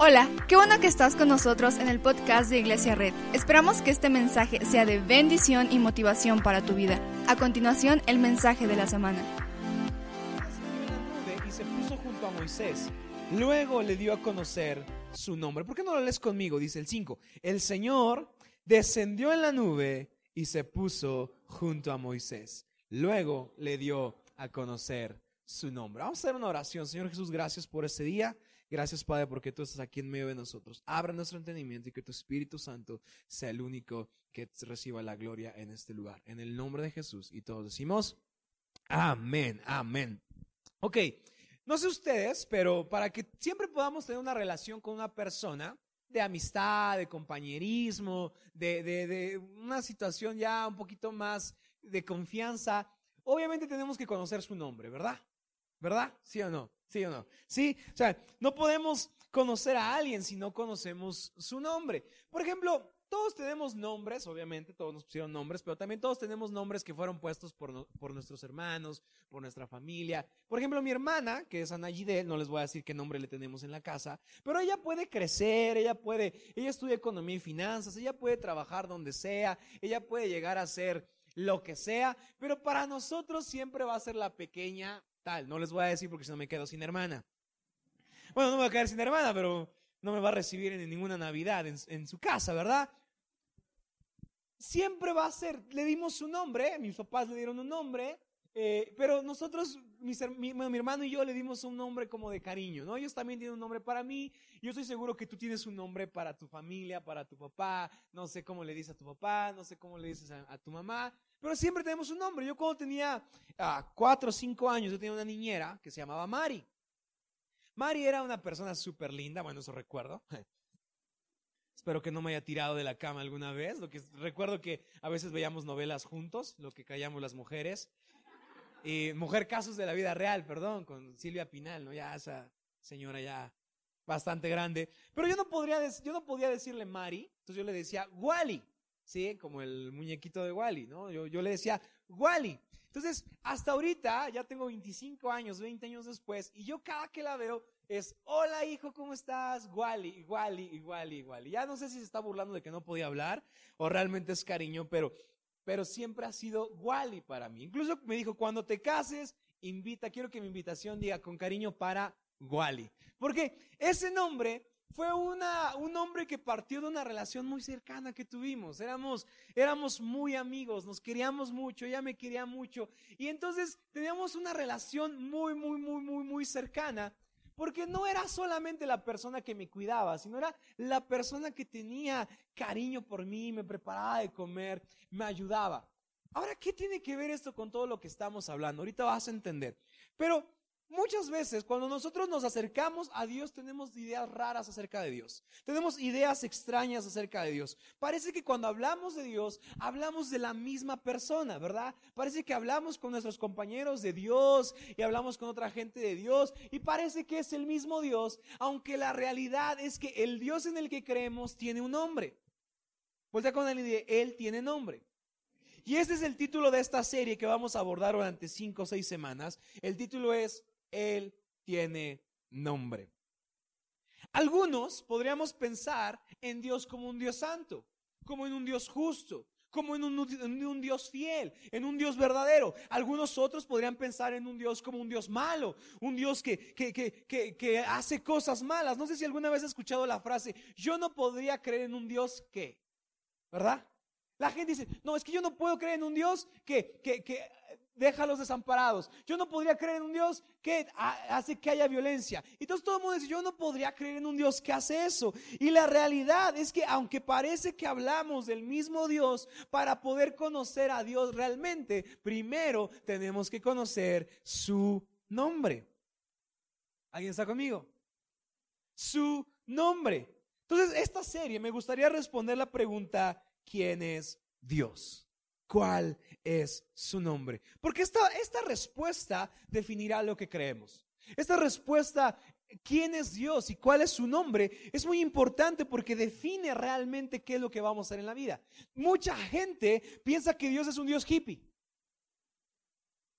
Hola, qué bueno que estás con nosotros en el podcast de Iglesia Red. Esperamos que este mensaje sea de bendición y motivación para tu vida. A continuación, el mensaje de la semana. y se puso junto a Moisés. Luego le dio a conocer su nombre. ¿Por qué no lo lees conmigo? Dice el 5. El Señor descendió en la nube y se puso junto a Moisés. Luego le dio a conocer su nombre. Vamos a hacer una oración. Señor Jesús, gracias por este día. Gracias, Padre, porque tú estás aquí en medio de nosotros. Abra nuestro entendimiento y que tu Espíritu Santo sea el único que reciba la gloria en este lugar. En el nombre de Jesús. Y todos decimos, amén, amén. Ok, no sé ustedes, pero para que siempre podamos tener una relación con una persona, de amistad, de compañerismo, de, de, de, una situación ya un poquito más de confianza, obviamente tenemos que conocer su nombre, ¿verdad? ¿Verdad? ¿Sí o no? ¿Sí o no? Sí, o sea, no podemos conocer a alguien si no conocemos su nombre. Por ejemplo, todos tenemos nombres, obviamente, todos nos pusieron nombres, pero también todos tenemos nombres que fueron puestos por, por nuestros hermanos, por nuestra familia. Por ejemplo, mi hermana, que es Ana Gidel, no les voy a decir qué nombre le tenemos en la casa, pero ella puede crecer, ella puede, ella estudia economía y finanzas, ella puede trabajar donde sea, ella puede llegar a ser lo que sea, pero para nosotros siempre va a ser la pequeña no les voy a decir porque si no me quedo sin hermana. Bueno, no me voy a quedar sin hermana, pero no me va a recibir en ninguna Navidad en, su casa, ¿verdad? Siempre va a ser, le dimos su nombre, mis papás le dieron un nombre, eh, pero nosotros, mi, mi, hermano y yo le dimos un nombre como de cariño, ¿no? Ellos también tienen un nombre para mí. Yo estoy seguro que tú tienes un nombre para tu familia, para tu papá. No sé cómo le dices a tu papá, no sé cómo le dices a tu mamá. Pero siempre tenemos un nombre. Yo cuando tenía ah, cuatro o cinco años, yo tenía una niñera que se llamaba Mari. Mari era una persona súper linda, bueno, eso recuerdo. Espero que no me haya tirado de la cama alguna vez. Lo que recuerdo que a veces veíamos novelas juntos, lo que callamos las mujeres. Y Mujer Casos de la Vida Real, perdón, con Silvia Pinal, ¿no? Ya esa señora ya bastante grande. Pero yo no, podría, yo no podía decirle Mari, entonces yo le decía Wally. ¿Sí? Como el muñequito de Wally, ¿no? Yo, yo le decía, Wally. Entonces, hasta ahorita, ya tengo 25 años, 20 años después, y yo cada que la veo es, hola hijo, ¿cómo estás? Wally, Wally, Wally, Wally. Ya no sé si se está burlando de que no podía hablar o realmente es cariño, pero, pero siempre ha sido Wally para mí. Incluso me dijo, cuando te cases, invita, quiero que mi invitación diga con cariño para Wally. Porque ese nombre fue una, un hombre que partió de una relación muy cercana que tuvimos. Éramos, éramos muy amigos, nos queríamos mucho, ella me quería mucho. Y entonces teníamos una relación muy, muy, muy, muy, muy cercana. Porque no era solamente la persona que me cuidaba, sino era la persona que tenía cariño por mí, me preparaba de comer, me ayudaba. Ahora, ¿qué tiene que ver esto con todo lo que estamos hablando? Ahorita vas a entender. Pero Muchas veces cuando nosotros nos acercamos a Dios tenemos ideas raras acerca de Dios. Tenemos ideas extrañas acerca de Dios. Parece que cuando hablamos de Dios hablamos de la misma persona, ¿verdad? Parece que hablamos con nuestros compañeros de Dios y hablamos con otra gente de Dios y parece que es el mismo Dios, aunque la realidad es que el Dios en el que creemos tiene un nombre. Vuelta con él y Él tiene nombre. Y este es el título de esta serie que vamos a abordar durante cinco o seis semanas. El título es él tiene nombre. Algunos podríamos pensar en Dios como un Dios santo, como en un Dios justo, como en un, Dios fiel, en un Dios verdadero. Algunos otros podrían pensar en un Dios como un Dios malo, un Dios que, que, que, que, hace cosas malas. No sé si alguna vez has escuchado la frase, yo no podría creer en un Dios que, ¿verdad? La gente dice, no, es que yo no puedo creer en un Dios que, que, que déjalos desamparados. Yo no podría creer en un Dios que hace que haya violencia. Y entonces todo el mundo dice, yo no podría creer en un Dios que hace eso. Y la realidad es que aunque parece que hablamos del mismo Dios, para poder conocer a Dios realmente, primero tenemos que conocer su nombre. ¿Alguien está conmigo? Su nombre. Entonces, esta serie me gustaría responder la pregunta, ¿quién es Dios? Cuál es su nombre. Porque esta, esta respuesta definirá lo que creemos. Esta respuesta, quién es Dios y cuál es su nombre, es muy importante porque define realmente qué es lo que vamos a hacer en la vida. Mucha gente piensa que Dios es un Dios hippie.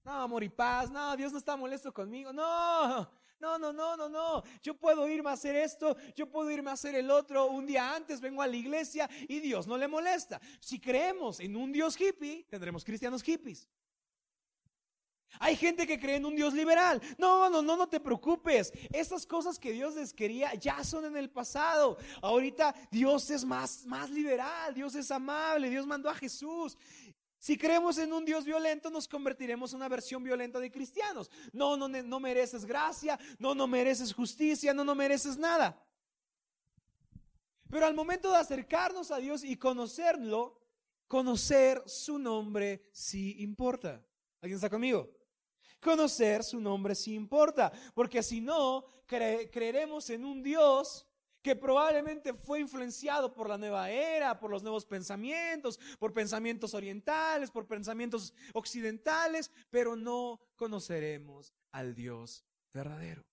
No, amor y paz, no, Dios no está molesto conmigo, no, No, no, no, no, no. Yo puedo irme a hacer esto, yo puedo irme a hacer el otro. Un día antes vengo a la iglesia y Dios no le molesta. Si creemos en un Dios hippie, tendremos cristianos hippies. Hay gente que cree en un Dios liberal. No, no, no, no te preocupes. Esas cosas que Dios les quería ya son en el pasado. Ahorita Dios es más, más liberal, Dios es amable, Dios mandó a Jesús. Si creemos en un Dios violento, nos convertiremos en una versión violenta de cristianos. No, no, no mereces gracia, no, no mereces justicia, no, no mereces nada. Pero al momento de acercarnos a Dios y conocerlo, conocer su nombre sí importa. ¿Alguien está conmigo? Conocer su nombre sí importa, porque si no, creeremos en un Dios que probablemente fue influenciado por la nueva era, por los nuevos pensamientos, por pensamientos orientales, por pensamientos occidentales, pero no conoceremos al Dios verdadero.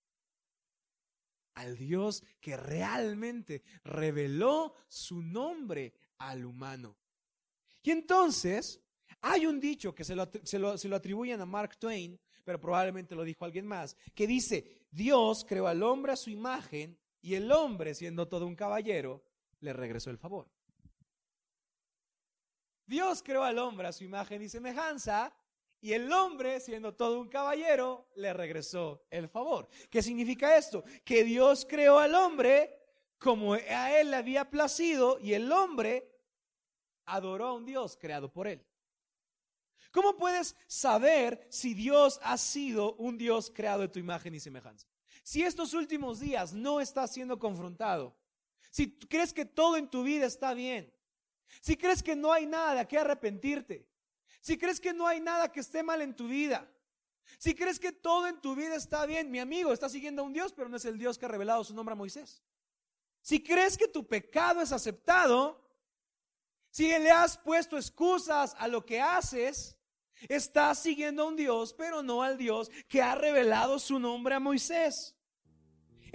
Al Dios que realmente reveló su nombre al humano. Y entonces, hay un dicho que se lo, se lo atribuyen a Mark Twain, pero probablemente lo dijo alguien más, que dice, Dios creó al hombre a su imagen y el hombre, siendo todo un caballero, le regresó el favor. Dios creó al hombre a su imagen y semejanza, y el hombre, siendo todo un caballero, le regresó el favor. ¿Qué significa esto? Que Dios creó al hombre como a él le había placido, y el hombre adoró a un Dios creado por él. ¿Cómo puedes saber si Dios ha sido un Dios creado de tu imagen y semejanza? Si estos últimos días no estás siendo confrontado, si crees que todo en tu vida está bien, si crees que no hay nada de qué arrepentirte, si crees que no hay nada que esté mal en tu vida, si crees que todo en tu vida está bien, mi amigo está siguiendo a un Dios, pero no es el Dios que ha revelado su nombre a Moisés. Si crees que tu pecado es aceptado, si le has puesto excusas a lo que haces, estás siguiendo a un Dios, pero no al Dios que ha revelado su nombre a Moisés.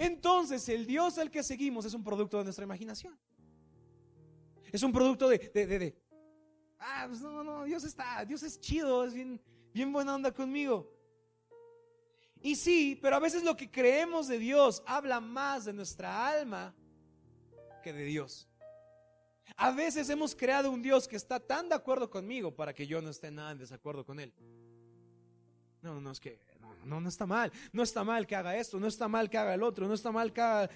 Entonces el Dios al que seguimos es un producto de nuestra imaginación. Es un producto de, de, ah, pues no, no, Dios está, Dios es chido, es bien, bien buena onda conmigo. Y sí, pero a veces lo que creemos de Dios habla más de nuestra alma que de Dios. A veces hemos creado un Dios que está tan de acuerdo conmigo para que yo no esté nada en desacuerdo con Él. No, no, es que no, no está mal. No está mal que haga esto, no está mal que haga el otro, no está mal que haga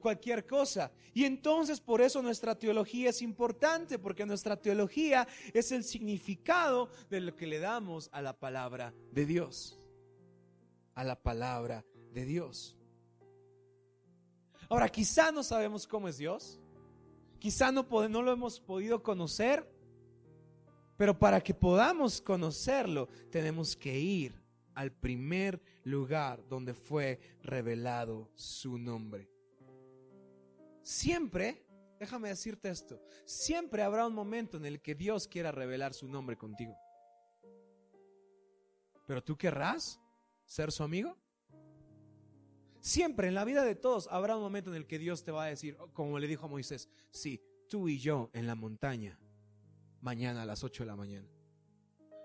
cualquier cosa. Y entonces por eso nuestra teología es importante, porque nuestra teología es el significado de lo que le damos a la palabra de Dios. A la palabra de Dios. Ahora, quizá no sabemos cómo es Dios. Quizá no, no lo hemos podido conocer. Pero para que podamos conocerlo, tenemos que ir al primer lugar donde fue revelado su nombre. Siempre, déjame decirte esto, siempre habrá un momento en el que Dios quiera revelar su nombre contigo. Pero tú querrás ser su amigo. Siempre en la vida de todos habrá un momento en el que Dios te va a decir, como le dijo a Moisés, sí, tú y yo en la montaña, mañana a las 8 de la mañana.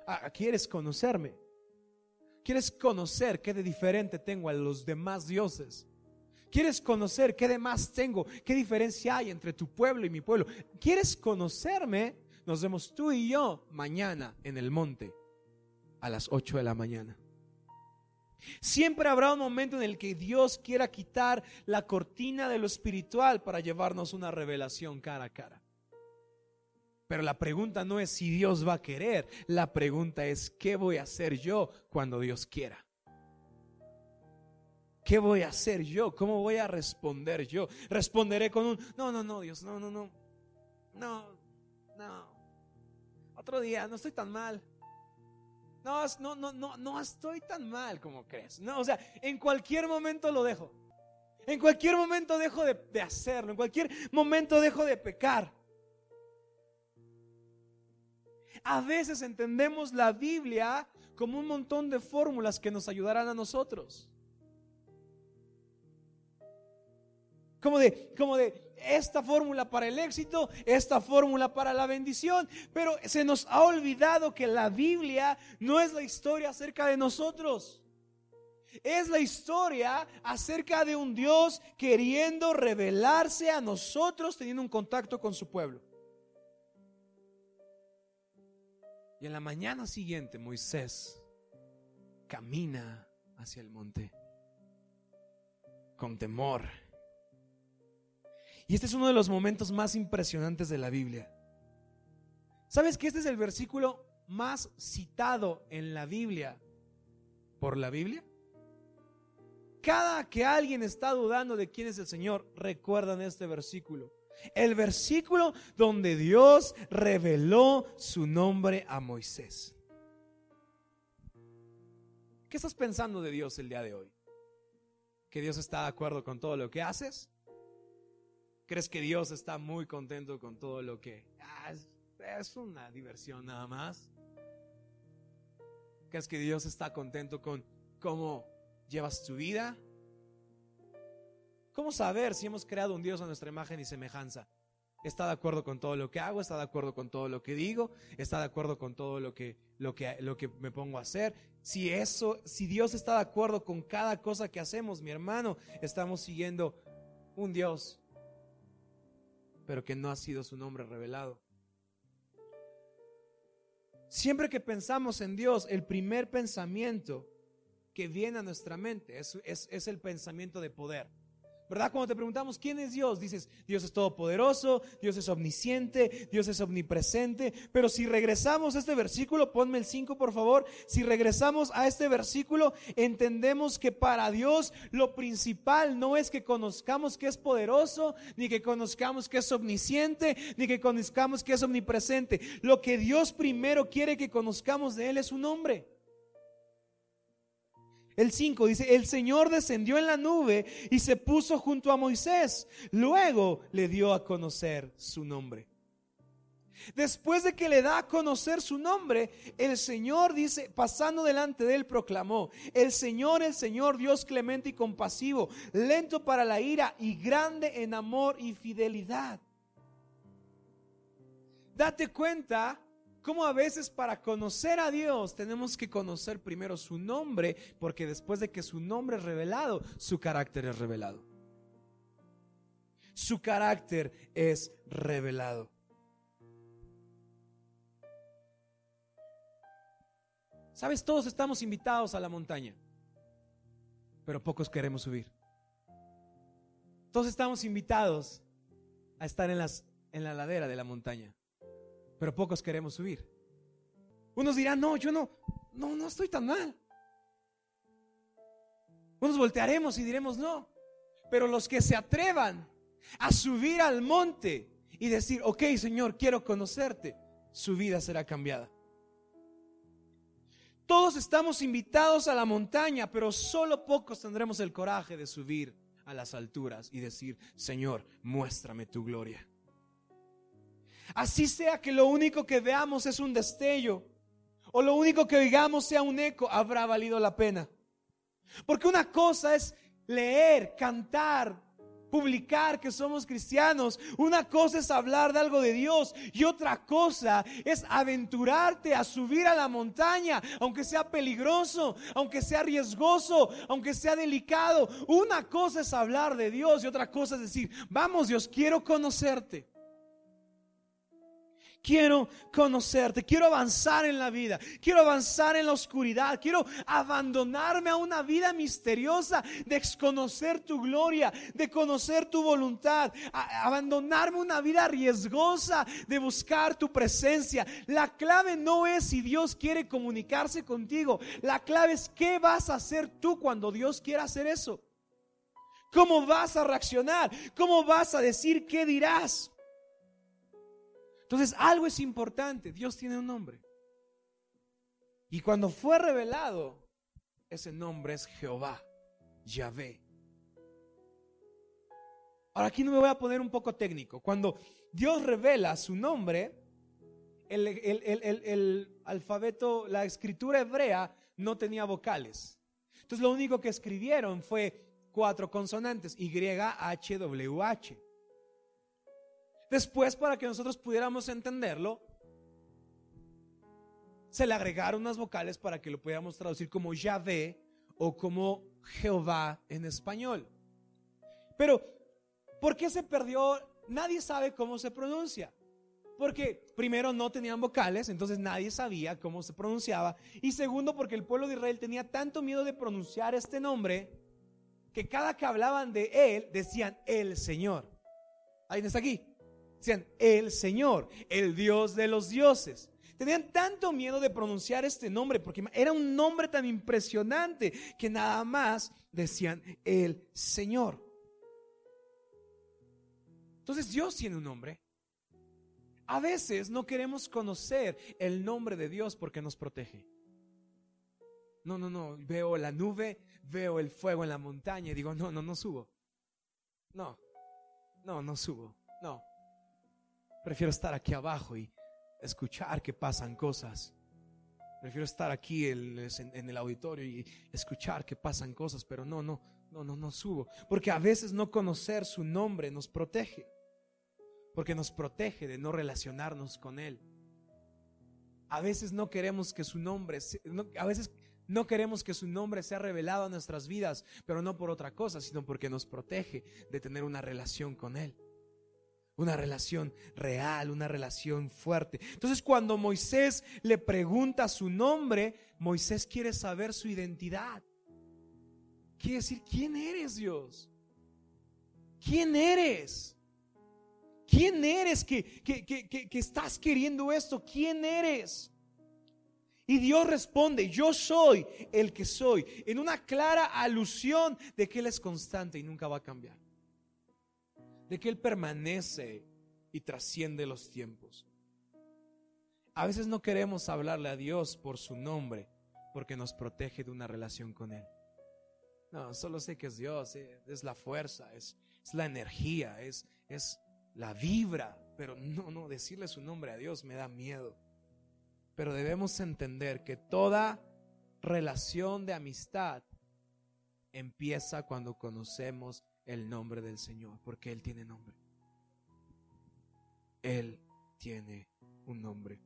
Ah, ¿Quieres conocerme? ¿Quieres conocer qué de diferente tengo a los demás dioses? ¿Quieres conocer qué de más tengo? ¿Qué diferencia hay entre tu pueblo y mi pueblo? ¿Quieres conocerme? Nos vemos tú y yo mañana en el monte a las 8 de la mañana. Siempre habrá un momento en el que Dios quiera quitar la cortina de lo espiritual para llevarnos una revelación cara a cara. Pero la pregunta no es si Dios va a querer, la pregunta es ¿qué voy a hacer yo cuando Dios quiera? ¿Qué voy a hacer yo? ¿Cómo voy a responder yo? Responderé con un, no, no, no, Dios, no, no, no, no, no. Otro día, no estoy tan mal. No, no, no, no, no estoy tan mal como crees. No, o sea, en cualquier momento lo dejo. En cualquier momento dejo de, de hacerlo. En cualquier momento dejo de pecar. A veces entendemos la Biblia como un montón de fórmulas que nos ayudarán a nosotros. Como de, como de esta fórmula para el éxito, esta fórmula para la bendición. Pero se nos ha olvidado que la Biblia no es la historia acerca de nosotros. Es la historia acerca de un Dios queriendo revelarse a nosotros teniendo un contacto con su pueblo. Y en la mañana siguiente Moisés camina hacia el monte con temor. Y este es uno de los momentos más impresionantes de la Biblia. ¿Sabes que este es el versículo más citado en la Biblia por la Biblia? Cada que alguien está dudando de quién es el Señor, recuerdan este versículo. El versículo donde Dios reveló su nombre a Moisés. ¿Qué estás pensando de Dios el día de hoy? ¿Que Dios está de acuerdo con todo lo que haces? ¿Crees que Dios está muy contento con todo lo que... Ah, es una diversión nada más? ¿Crees que Dios está contento con cómo llevas tu vida? ¿Cómo saber si hemos creado un Dios a nuestra imagen y semejanza? ¿Está de acuerdo con todo lo que hago? ¿Está de acuerdo con todo lo que digo? ¿Está de acuerdo con todo lo que, lo que, lo que me pongo a hacer? Si eso, si Dios está de acuerdo con cada cosa que hacemos, mi hermano, estamos siguiendo un Dios, pero que no ha sido su nombre revelado. Siempre que pensamos en Dios, el primer pensamiento que viene a nuestra mente es, es el pensamiento de poder. ¿Verdad? Cuando te preguntamos quién es Dios, dices, Dios es todopoderoso, Dios es omnisciente, Dios es omnipresente. Pero si regresamos a este versículo, ponme el 5 por favor, si regresamos a este versículo, entendemos que para Dios lo principal no es que conozcamos que es poderoso, ni que conozcamos que es omnisciente, ni que conozcamos que es omnipresente. Lo que Dios primero quiere que conozcamos de Él es su nombre. El 5 dice, el Señor descendió en la nube y se puso junto a Moisés. Luego le dio a conocer su nombre. Después de que le da a conocer su nombre, el Señor dice, pasando delante de él, proclamó, el Señor, el Señor, Dios clemente y compasivo, lento para la ira y grande en amor y fidelidad. Date cuenta cómo a veces para conocer a Dios tenemos que conocer primero su nombre, porque después de que su nombre es revelado, su carácter es revelado. Su carácter es revelado. Sabes, todos estamos invitados a la montaña, pero pocos queremos subir. Todos estamos invitados a estar en, las, en la ladera de la montaña, pero pocos queremos subir. Unos dirán, no, yo no, no, no estoy tan mal. Unos voltearemos y diremos, no. Pero los que se atrevan a subir al monte y decir, ok Señor, quiero conocerte, su vida será cambiada. Todos estamos invitados a la montaña, pero solo pocos tendremos el coraje de subir a las alturas y decir, Señor, muéstrame tu gloria. Así sea que lo único que veamos es un destello o lo único que oigamos sea un eco, habrá valido la pena. Porque una cosa es leer, cantar, publicar que somos cristianos. Una cosa es hablar de algo de Dios y otra cosa es aventurarte a subir a la montaña, aunque sea peligroso, aunque sea riesgoso, aunque sea delicado. Una cosa es hablar de Dios y otra cosa es decir, vamos Dios, quiero conocerte. Quiero conocerte, quiero avanzar en la vida, quiero avanzar en la oscuridad, quiero abandonarme a una vida misteriosa de conocer tu gloria, de conocer tu voluntad, abandonarme a una vida riesgosa de buscar tu presencia. La clave no es si Dios quiere comunicarse contigo, la clave es qué vas a hacer tú cuando Dios quiera hacer eso. ¿Cómo vas a reaccionar? ¿Cómo vas a decir qué dirás? Entonces, algo es importante. Dios tiene un nombre. Y cuando fue revelado, ese nombre es Jehová, Yahvé. Ahora aquí no me voy a poner un poco técnico. Cuando Dios revela su nombre, el, alfabeto, la escritura hebrea no tenía vocales. Entonces lo único que escribieron fue cuatro consonantes, Y, H, W, H. Después, para que nosotros pudiéramos entenderlo, se le agregaron unas vocales para que lo pudiéramos traducir como Yahvé o como Jehová en español. Pero, ¿por qué se perdió? Nadie sabe cómo se pronuncia. Porque primero no tenían vocales, entonces nadie sabía cómo se pronunciaba. Y segundo, porque el pueblo de Israel tenía tanto miedo de pronunciar este nombre que cada que hablaban de él decían el Señor. ¿Alguien está aquí? Decían el Señor, el Dios de los dioses. Tenían tanto miedo de pronunciar este nombre porque era un nombre tan impresionante que nada más decían el Señor. Entonces Dios tiene un nombre. A veces no queremos conocer el nombre de Dios porque nos protege. No, no, no, veo la nube, veo el fuego en la montaña y digo, no, no, no subo. No, no, no subo. No. Prefiero estar aquí abajo y escuchar que pasan cosas. Prefiero estar aquí en, el auditorio y escuchar que pasan cosas, pero no, no, no, no, no subo. Porque a veces no conocer su nombre nos protege porque nos protege de no relacionarnos con Él. A veces no queremos que su nombre, a veces no queremos que su nombre sea revelado a nuestras vidas, pero no por otra cosa, sino porque nos protege de tener una relación con Él. Una relación real, una relación fuerte. Entonces cuando Moisés le pregunta su nombre, Moisés quiere saber su identidad. Quiere decir, ¿quién eres Dios? ¿Quién eres? ¿Quién eres que, que, estás queriendo esto? ¿Quién eres? Y Dios responde, yo soy el que soy, en una clara alusión de que Él es constante y nunca va a cambiar. De que Él permanece y trasciende los tiempos. A veces no queremos hablarle a Dios por su nombre porque nos protege de una relación con Él. No, solo sé que es Dios, eh, es la fuerza, es, la energía, es, es, la vibra, pero no, no, decirle su nombre a Dios me da miedo. Pero debemos entender que toda relación de amistad empieza cuando conocemos el nombre del Señor, porque Él tiene nombre. Él tiene un nombre.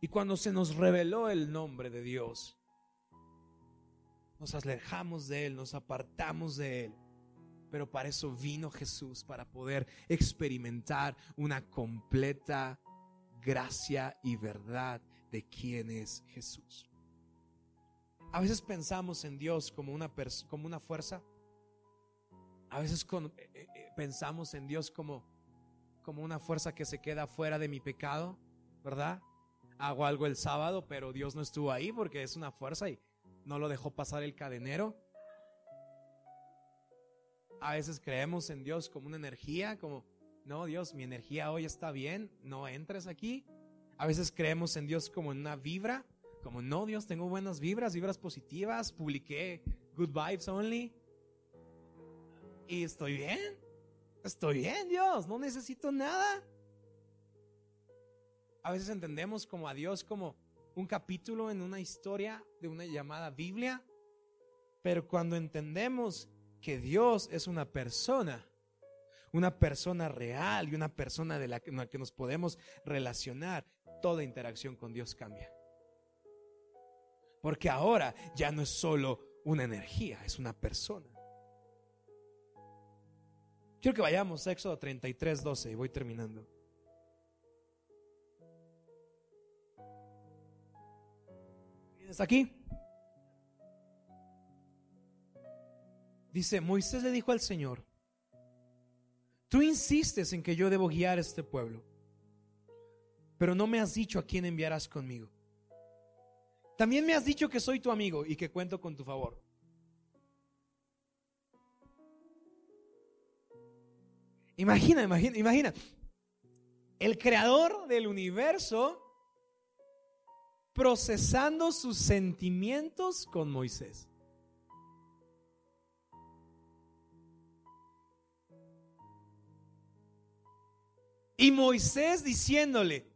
Y cuando se nos reveló el nombre de Dios, nos alejamos de Él, nos apartamos de Él pero para eso vino Jesús, para poder experimentar una completa gracia y verdad de quién es Jesús. A veces pensamos en Dios como una, como una fuerza. A veces eh, eh, eh, pensamos en Dios como, como una fuerza que se queda fuera de mi pecado, ¿verdad? Hago algo el sábado, pero Dios no estuvo ahí porque es una fuerza y no lo dejó pasar el cadenero. A veces creemos en Dios como una energía, como, no, Dios, mi energía hoy está bien, no entres aquí. A veces creemos en Dios como en una vibra, como, no, Dios, tengo buenas vibras, vibras positivas, publiqué good vibes only. Y estoy bien, estoy bien, Dios, no necesito nada. A veces entendemos como a Dios como un capítulo en una historia de una llamada Biblia, pero cuando entendemos que Dios es una persona, una persona real y una persona de la que, que nos podemos relacionar, toda interacción con Dios cambia. Porque ahora ya no es solo una energía, es una persona. Quiero que vayamos a Éxodo 33, 12 y voy terminando. ¿Vienes aquí? Dice, Moisés le dijo al Señor, tú insistes en que yo debo guiar a este pueblo, pero no me has dicho a quién enviarás conmigo. También me has dicho que soy tu amigo y que cuento con tu favor. Imagina, imagina, imagina. El creador del universo procesando sus sentimientos con Moisés. Y Moisés diciéndole,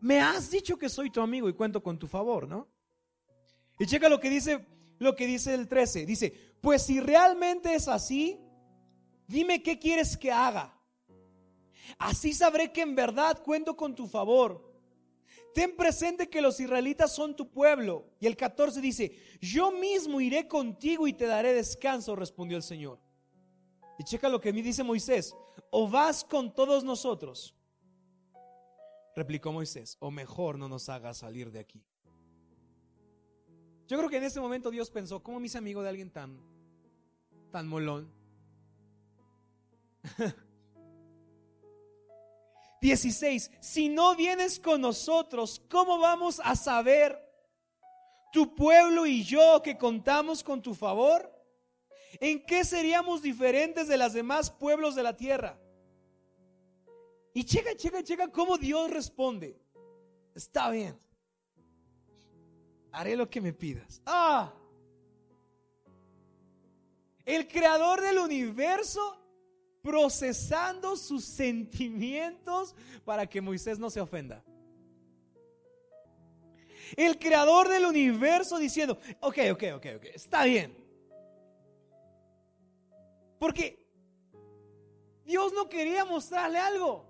me has dicho que soy tu amigo y cuento con tu favor, ¿no? Y checa lo que dice, lo que dice el 13. Dice, pues si realmente es así, dime qué quieres que haga. Así sabré que en verdad cuento con tu favor. ten presente que los israelitas son tu pueblo. Y el 14 dice, yo mismo iré contigo y te daré descanso, respondió el Señor. Y checa lo que me dice Moisés, o vas con todos nosotros. Replicó Moisés, o mejor no nos hagas salir de aquí. Yo creo que en ese momento Dios pensó, ¿cómo mis amigos de alguien tan, tan molón? 16. Si no vienes con nosotros, ¿cómo vamos a saber tu pueblo y yo que contamos con tu favor? ¿En qué seríamos diferentes de los demás pueblos de la tierra? Y checa, checa, checa cómo Dios responde. Está bien. Haré lo que me pidas. Ah. El creador del universo procesando sus sentimientos para que Moisés no se ofenda. El creador del universo diciendo, ok, ok, ok, ok, está bien. Porque Dios no quería mostrarle algo.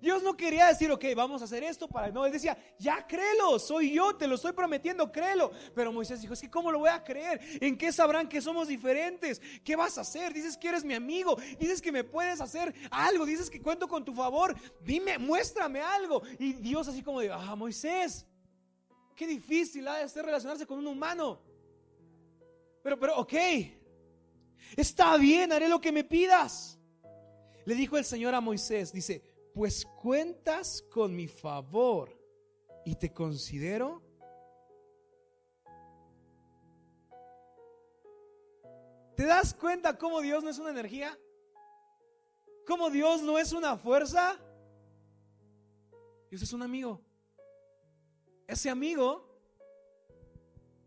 Dios no quería decir, ok, vamos a hacer esto para... No, él decía, ya créelo, soy yo, te lo estoy prometiendo, créelo. Pero Moisés dijo, es que ¿cómo lo voy a creer? ¿En qué sabrán que somos diferentes? ¿Qué vas a hacer? Dices que eres mi amigo, dices que me puedes hacer algo, dices que cuento con tu favor, dime, muéstrame algo. Y Dios así como de, ah, Moisés, qué difícil ha de ser relacionarse con un humano. Pero, pero, ok, está bien, haré lo que me pidas. Le dijo el Señor a Moisés, dice, pues cuentas con mi favor y te considero ¿Te das cuenta cómo Dios no es una energía? ¿Cómo Dios no es una fuerza? Dios es un amigo. Ese amigo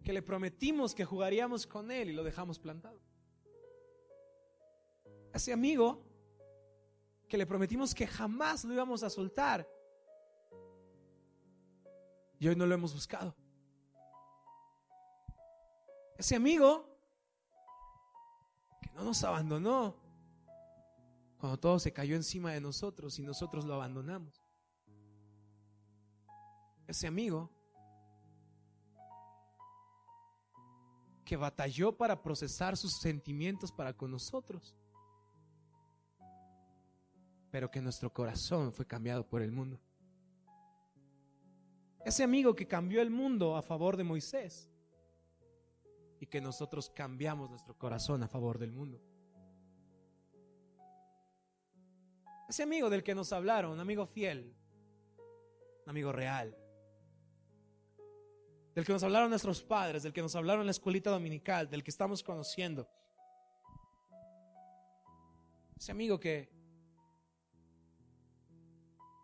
que le prometimos que jugaríamos con él y lo dejamos plantado. Ese amigo que le prometimos que jamás lo íbamos a soltar. Y hoy no lo hemos buscado. Ese amigo que no nos abandonó cuando todo se cayó encima de nosotros y nosotros lo abandonamos. Ese amigo que batalló para procesar sus sentimientos para con nosotros pero que nuestro corazón fue cambiado por el mundo. Ese amigo que cambió el mundo a favor de Moisés y que nosotros cambiamos nuestro corazón a favor del mundo. Ese amigo del que nos hablaron, un amigo fiel, un amigo real, del que nos hablaron nuestros padres, del que nos hablaron en la escuelita dominical, del que estamos conociendo. Ese amigo que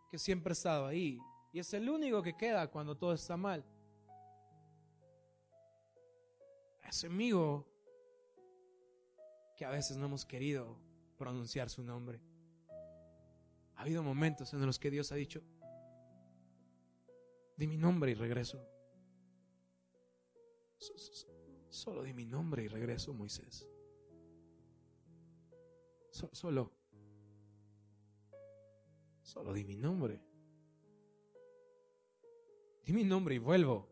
que siempre ha estado ahí. Y es el único que queda cuando todo está mal. Ese amigo que a veces no hemos querido pronunciar su nombre. Ha habido momentos en los que Dios ha dicho, di mi nombre y regreso. Solo di mi nombre y regreso, Moisés. Solo Solo di mi nombre. Di mi nombre y vuelvo.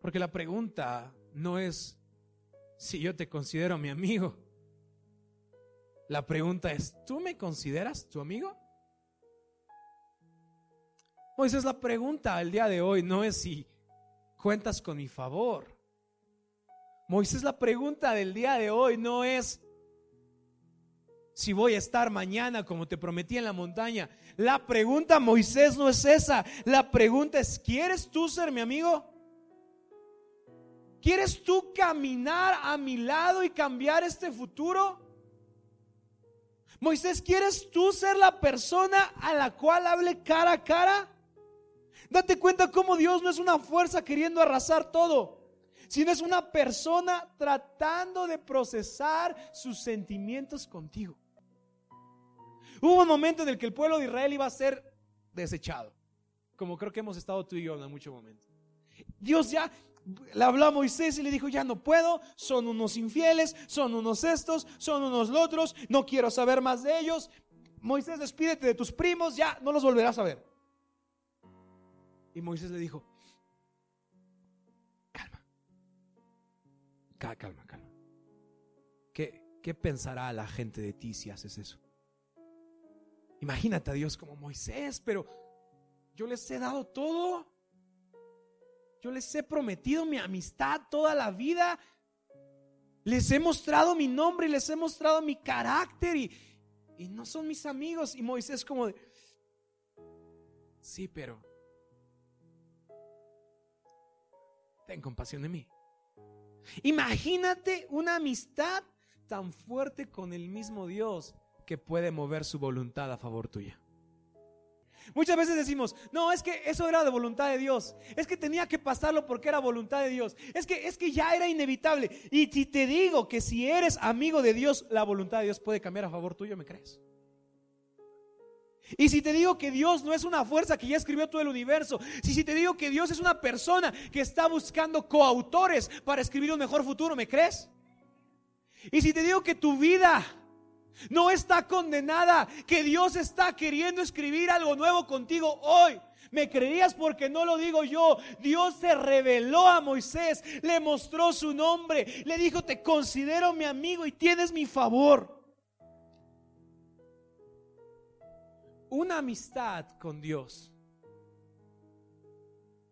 Porque la pregunta no es si yo te considero mi amigo. La pregunta es, ¿tú me consideras tu amigo? Moisés, la pregunta el día de hoy no es si cuentas con mi favor. Moisés, la pregunta del día de hoy no es si voy a estar mañana como te prometí en la montaña. La pregunta, Moisés, no es esa. La pregunta es, ¿quieres tú ser mi amigo? ¿Quieres tú caminar a mi lado y cambiar este futuro? Moisés, ¿quieres tú ser la persona a la cual hable cara a cara? Date cuenta cómo Dios no es una fuerza queriendo arrasar todo, sino es una persona tratando de procesar sus sentimientos contigo. Hubo un momento en el que el pueblo de Israel iba a ser desechado, como creo que hemos estado tú y yo en muchos momentos. Dios ya le habló a Moisés y le dijo, ya no puedo, son unos infieles, son unos estos, son unos otros, no quiero saber más de ellos. Moisés, despídete de tus primos, ya no los volverás a ver. Y Moisés le dijo, calma, calma, calma. ¿Qué, ¿Qué pensará la gente de ti si haces eso? Imagínate a Dios como Moisés, pero yo les he dado todo. Yo les he prometido mi amistad toda la vida. Les he mostrado mi nombre y les he mostrado mi carácter y, no son mis amigos. Y Moisés como de, sí, pero ten compasión de mí. Imagínate una amistad tan fuerte con el mismo Dios que puede mover su voluntad a favor tuya. Muchas veces decimos, no, es que eso era de voluntad de Dios. Es que tenía que pasarlo porque era voluntad de Dios. Es que, es que ya era inevitable. Y si te digo que si eres amigo de Dios, la voluntad de Dios puede cambiar a favor tuyo, ¿me crees? Y si te digo que Dios no es una fuerza que ya escribió todo el universo, si, si te digo que Dios es una persona que está buscando coautores para escribir un mejor futuro, ¿me crees? Y si te digo que tu vida no está condenada, que Dios está queriendo escribir algo nuevo contigo hoy. ¿Me creerías porque no lo digo yo? Dios se reveló a Moisés, le mostró su nombre, le dijo, te considero mi amigo y tienes mi favor. Una amistad con Dios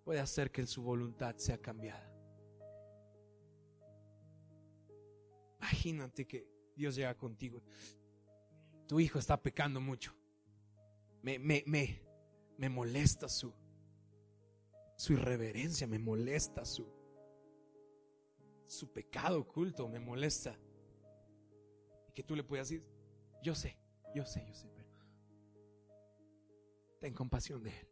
puede hacer que su voluntad sea cambiada. Imagínate que Dios llega contigo. Tu hijo está pecando mucho. Me, me, me, me molesta su, su irreverencia, me molesta su, su pecado oculto, me molesta. Y que tú le puedas decir, yo sé, yo sé, yo sé, pero ten compasión de él.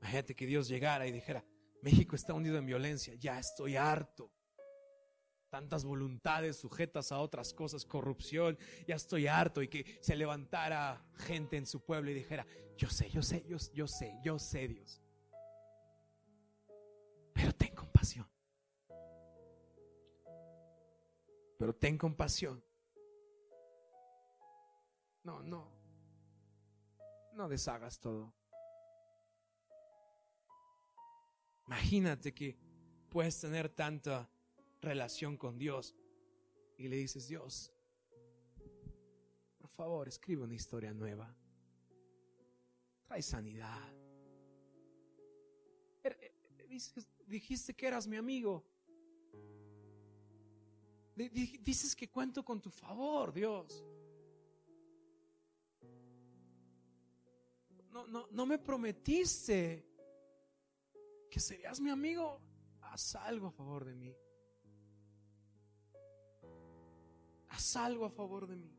Imagínate que Dios llegara y dijera, México está hundido en violencia, ya estoy harto. Tantas voluntades sujetas a otras cosas, corrupción, ya estoy harto y que se levantara gente en su pueblo y dijera, yo sé, yo sé, yo, yo sé, yo sé Dios. Pero ten compasión. Pero ten compasión. No, no. No deshagas todo. Imagínate que puedes tener tanta relación con Dios y le dices, Dios, por favor, escribe una historia nueva. Trae sanidad. Er, eh, dijiste que eras mi amigo. Dices que cuento con tu favor, Dios. No, no, no me prometiste que serías mi amigo, haz algo a favor de mí. Haz algo a favor de mí.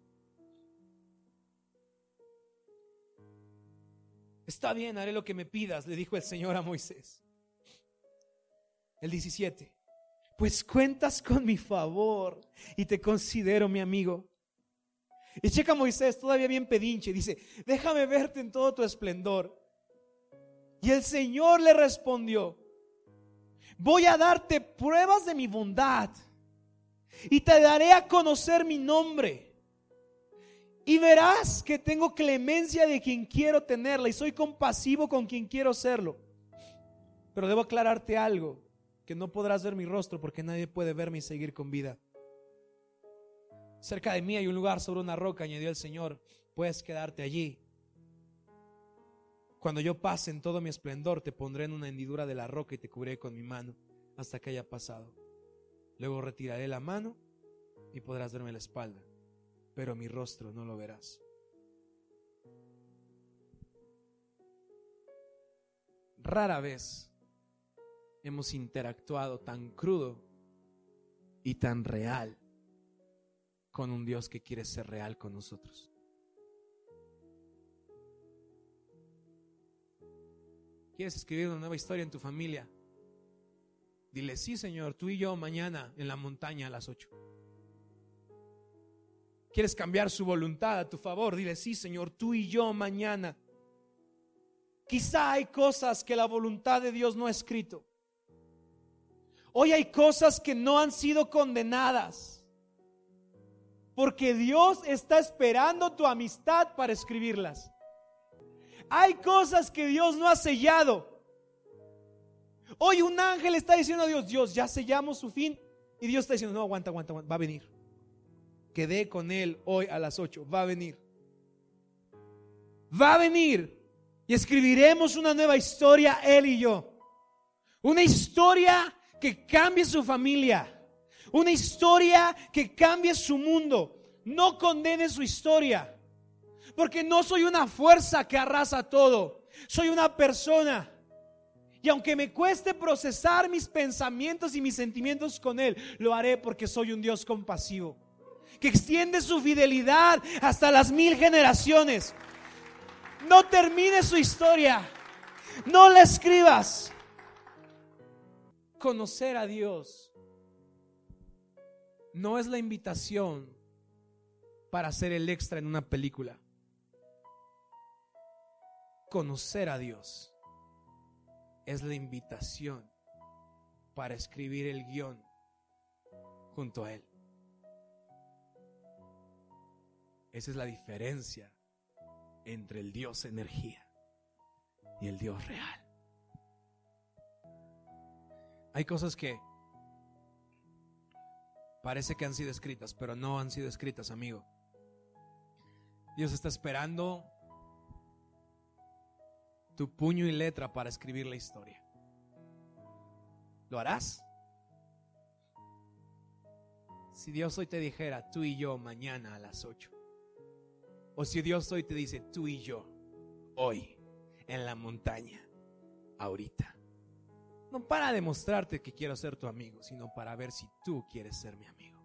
Está bien, haré lo que me pidas, le dijo el Señor a Moisés. El 17. Pues cuentas con mi favor y te considero mi amigo. Y checa Moisés, todavía bien pedinche, dice, déjame verte en todo tu esplendor. Y el Señor le respondió, voy a darte pruebas de mi bondad y te daré a conocer mi nombre. Y verás que tengo clemencia de quien quiero tenerla y soy compasivo con quien quiero serlo. Pero debo aclararte algo, que no podrás ver mi rostro porque nadie puede verme y seguir con vida. Cerca de mí hay un lugar sobre una roca, añadió el Señor, puedes quedarte allí cuando yo pase en todo mi esplendor, te pondré en una hendidura de la roca y te cubriré con mi mano hasta que haya pasado. Luego retiraré la mano y podrás verme la espalda, pero mi rostro no lo verás. Rara vez hemos interactuado tan crudo y tan real con un Dios que quiere ser real con nosotros. ¿Quieres escribir una nueva historia en tu familia? Dile, sí, Señor, tú y yo mañana en la montaña a las 8. ¿Quieres cambiar su voluntad a tu favor? Dile, sí, Señor, tú y yo mañana. Quizá hay cosas que la voluntad de Dios no ha escrito. Hoy hay cosas que no han sido condenadas. porque Dios está esperando tu amistad para escribirlas. Hay cosas que Dios no ha sellado. Hoy un ángel está diciendo a Dios, Dios, ya sellamos su fin. Y Dios está diciendo, no, aguanta, aguanta, aguanta, va a venir. Quedé con él hoy a las 8, va a venir. Va a venir. Y escribiremos una nueva historia, él y yo. Una historia que cambie su familia. Una historia que cambie su mundo. No condene su historia. Porque no soy una fuerza que arrasa todo. Soy una persona. Y aunque me cueste procesar mis pensamientos y mis sentimientos con Él, lo haré porque soy un Dios compasivo. Que extiende su fidelidad hasta las mil generaciones. No termine su historia. No la escribas. Conocer a Dios no es la invitación para ser el extra en una película. Conocer a Dios es la invitación para escribir el guion junto a Él. Esa es la diferencia entre el Dios energía y el Dios real. Hay cosas que parece que han sido escritas, pero no han sido escritas, amigo. Dios está esperando tu puño y letra para escribir la historia. ¿Lo harás? Si Dios hoy te dijera, tú y yo mañana a las 8. O si Dios hoy te dice, tú y yo, hoy, en la montaña, ahorita. No para demostrarte que quiero ser tu amigo, sino para ver si tú quieres ser mi amigo.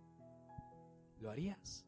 ¿Lo harías?